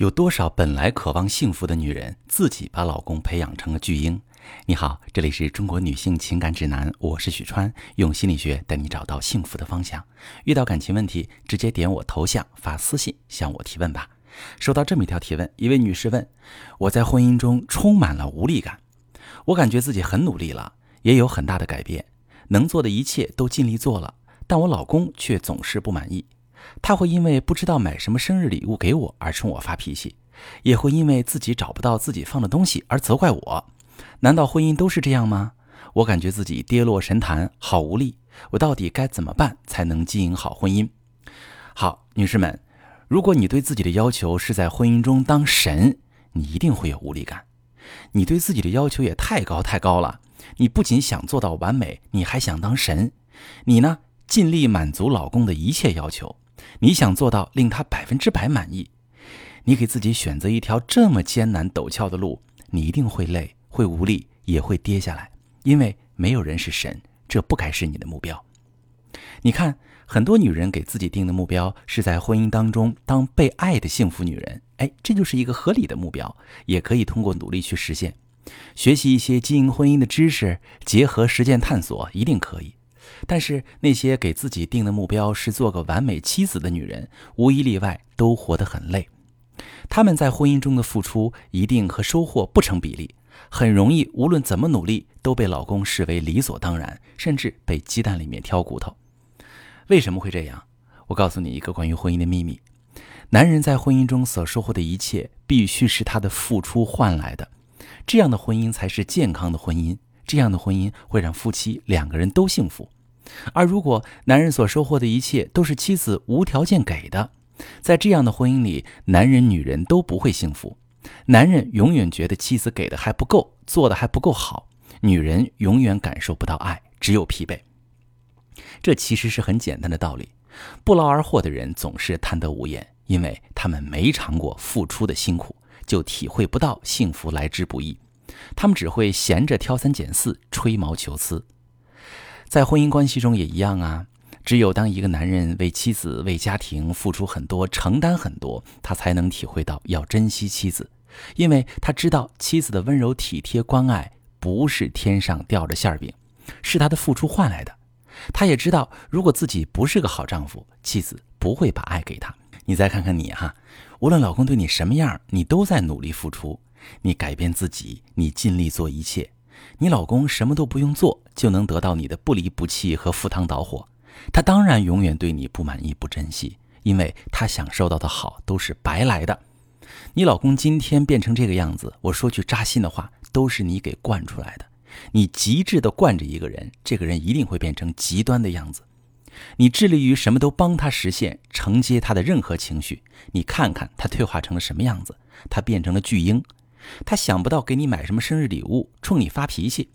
有多少本来渴望幸福的女人，自己把老公培养成了巨婴？你好，这里是中国女性情感指南，我是许川，用心理学带你找到幸福的方向。遇到感情问题，直接点我头像发私信向我提问吧。收到这么一条提问，一位女士问：我在婚姻中充满了无力感，我感觉自己很努力了，也有很大的改变，能做的一切都尽力做了，但我老公却总是不满意。他会因为不知道买什么生日礼物给我而冲我发脾气，也会因为自己找不到自己放的东西而责怪我。难道婚姻都是这样吗？我感觉自己跌落神坛，好无力。我到底该怎么办才能经营好婚姻？好，女士们，如果你对自己的要求是在婚姻中当神，你一定会有无力感。你对自己的要求也太高太高了。你不仅想做到完美，你还想当神。你呢，尽力满足老公的一切要求。你想做到令他百分之百满意，你给自己选择一条这么艰难陡峭的路，你一定会累、会无力，也会跌下来。因为没有人是神，这不该是你的目标。你看，很多女人给自己定的目标是在婚姻当中当被爱的幸福女人，哎，这就是一个合理的目标，也可以通过努力去实现。学习一些经营婚姻的知识，结合实践探索，一定可以。但是那些给自己定的目标是做个完美妻子的女人，无一例外都活得很累。她们在婚姻中的付出一定和收获不成比例，很容易无论怎么努力都被老公视为理所当然，甚至被鸡蛋里面挑骨头。为什么会这样？我告诉你一个关于婚姻的秘密：男人在婚姻中所收获的一切，必须是他的付出换来的，这样的婚姻才是健康的婚姻。这样的婚姻会让夫妻两个人都幸福。而如果男人所收获的一切都是妻子无条件给的，在这样的婚姻里，男人女人都不会幸福。男人永远觉得妻子给的还不够，做的还不够好；女人永远感受不到爱，只有疲惫。这其实是很简单的道理。不劳而获的人总是贪得无厌，因为他们没尝过付出的辛苦，就体会不到幸福来之不易。他们只会闲着挑三拣四，吹毛求疵。在婚姻关系中也一样啊，只有当一个男人为妻子、为家庭付出很多、承担很多，他才能体会到要珍惜妻子，因为他知道妻子的温柔体贴、关爱不是天上掉着馅饼，是他的付出换来的。他也知道，如果自己不是个好丈夫，妻子不会把爱给他。你再看看你哈，无论老公对你什么样，你都在努力付出，你改变自己，你尽力做一切。你老公什么都不用做，就能得到你的不离不弃和赴汤蹈火，他当然永远对你不满意、不珍惜，因为他享受到的好都是白来的。你老公今天变成这个样子，我说句扎心的话，都是你给惯出来的。你极致的惯着一个人，这个人一定会变成极端的样子。你致力于什么都帮他实现，承接他的任何情绪，你看看他退化成了什么样子？他变成了巨婴。他想不到给你买什么生日礼物，冲你发脾气，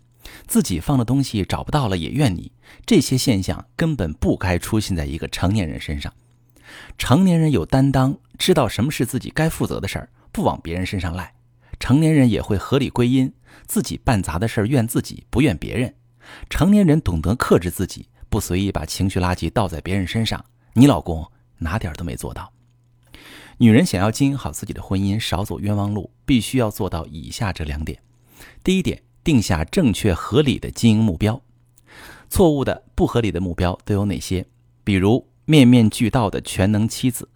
自己放的东西找不到了也怨你。这些现象根本不该出现在一个成年人身上。成年人有担当，知道什么是自己该负责的事儿，不往别人身上赖。成年人也会合理归因，自己办砸的事儿怨自己，不怨别人。成年人懂得克制自己，不随意把情绪垃圾倒在别人身上。你老公哪点都没做到。女人想要经营好自己的婚姻，少走冤枉路，必须要做到以下这两点：第一点，定下正确合理的经营目标。错误的、不合理的目标都有哪些？比如面面俱到的全能妻子、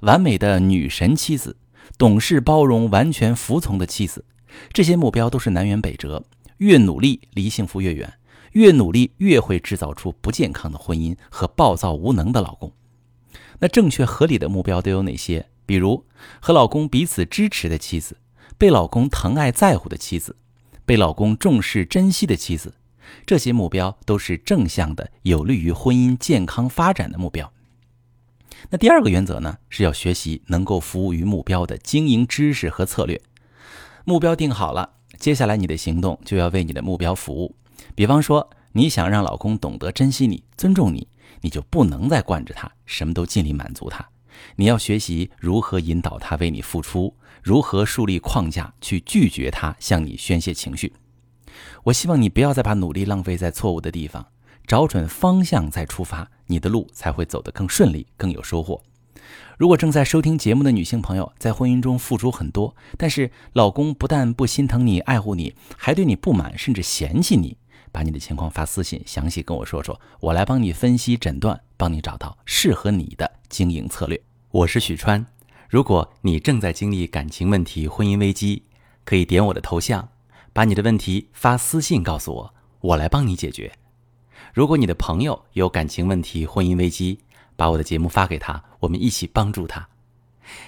完美的女神妻子、懂事包容、完全服从的妻子，这些目标都是南辕北辙。越努力离幸福越远，越努力越会制造出不健康的婚姻和暴躁无能的老公。那正确合理的目标都有哪些？比如和老公彼此支持的妻子，被老公疼爱在乎的妻子，被老公重视珍惜的妻子，这些目标都是正向的，有利于婚姻健康发展的目标。那第二个原则呢，是要学习能够服务于目标的经营知识和策略。目标定好了，接下来你的行动就要为你的目标服务。比方说，你想让老公懂得珍惜你、尊重你，你就不能再惯着他，什么都尽力满足他。你要学习如何引导他为你付出，如何树立框架去拒绝他向你宣泄情绪。我希望你不要再把努力浪费在错误的地方，找准方向再出发，你的路才会走得更顺利、更有收获。如果正在收听节目的女性朋友在婚姻中付出很多，但是老公不但不心疼你、爱护你，还对你不满，甚至嫌弃你，把你的情况发私信，详细跟我说说，我来帮你分析诊断，帮你找到适合你的经营策略。我是许川，如果你正在经历感情问题、婚姻危机，可以点我的头像，把你的问题发私信告诉我，我来帮你解决。如果你的朋友有感情问题、婚姻危机，把我的节目发给他，我们一起帮助他。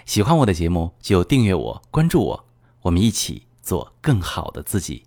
喜欢我的节目就订阅我、关注我，我们一起做更好的自己。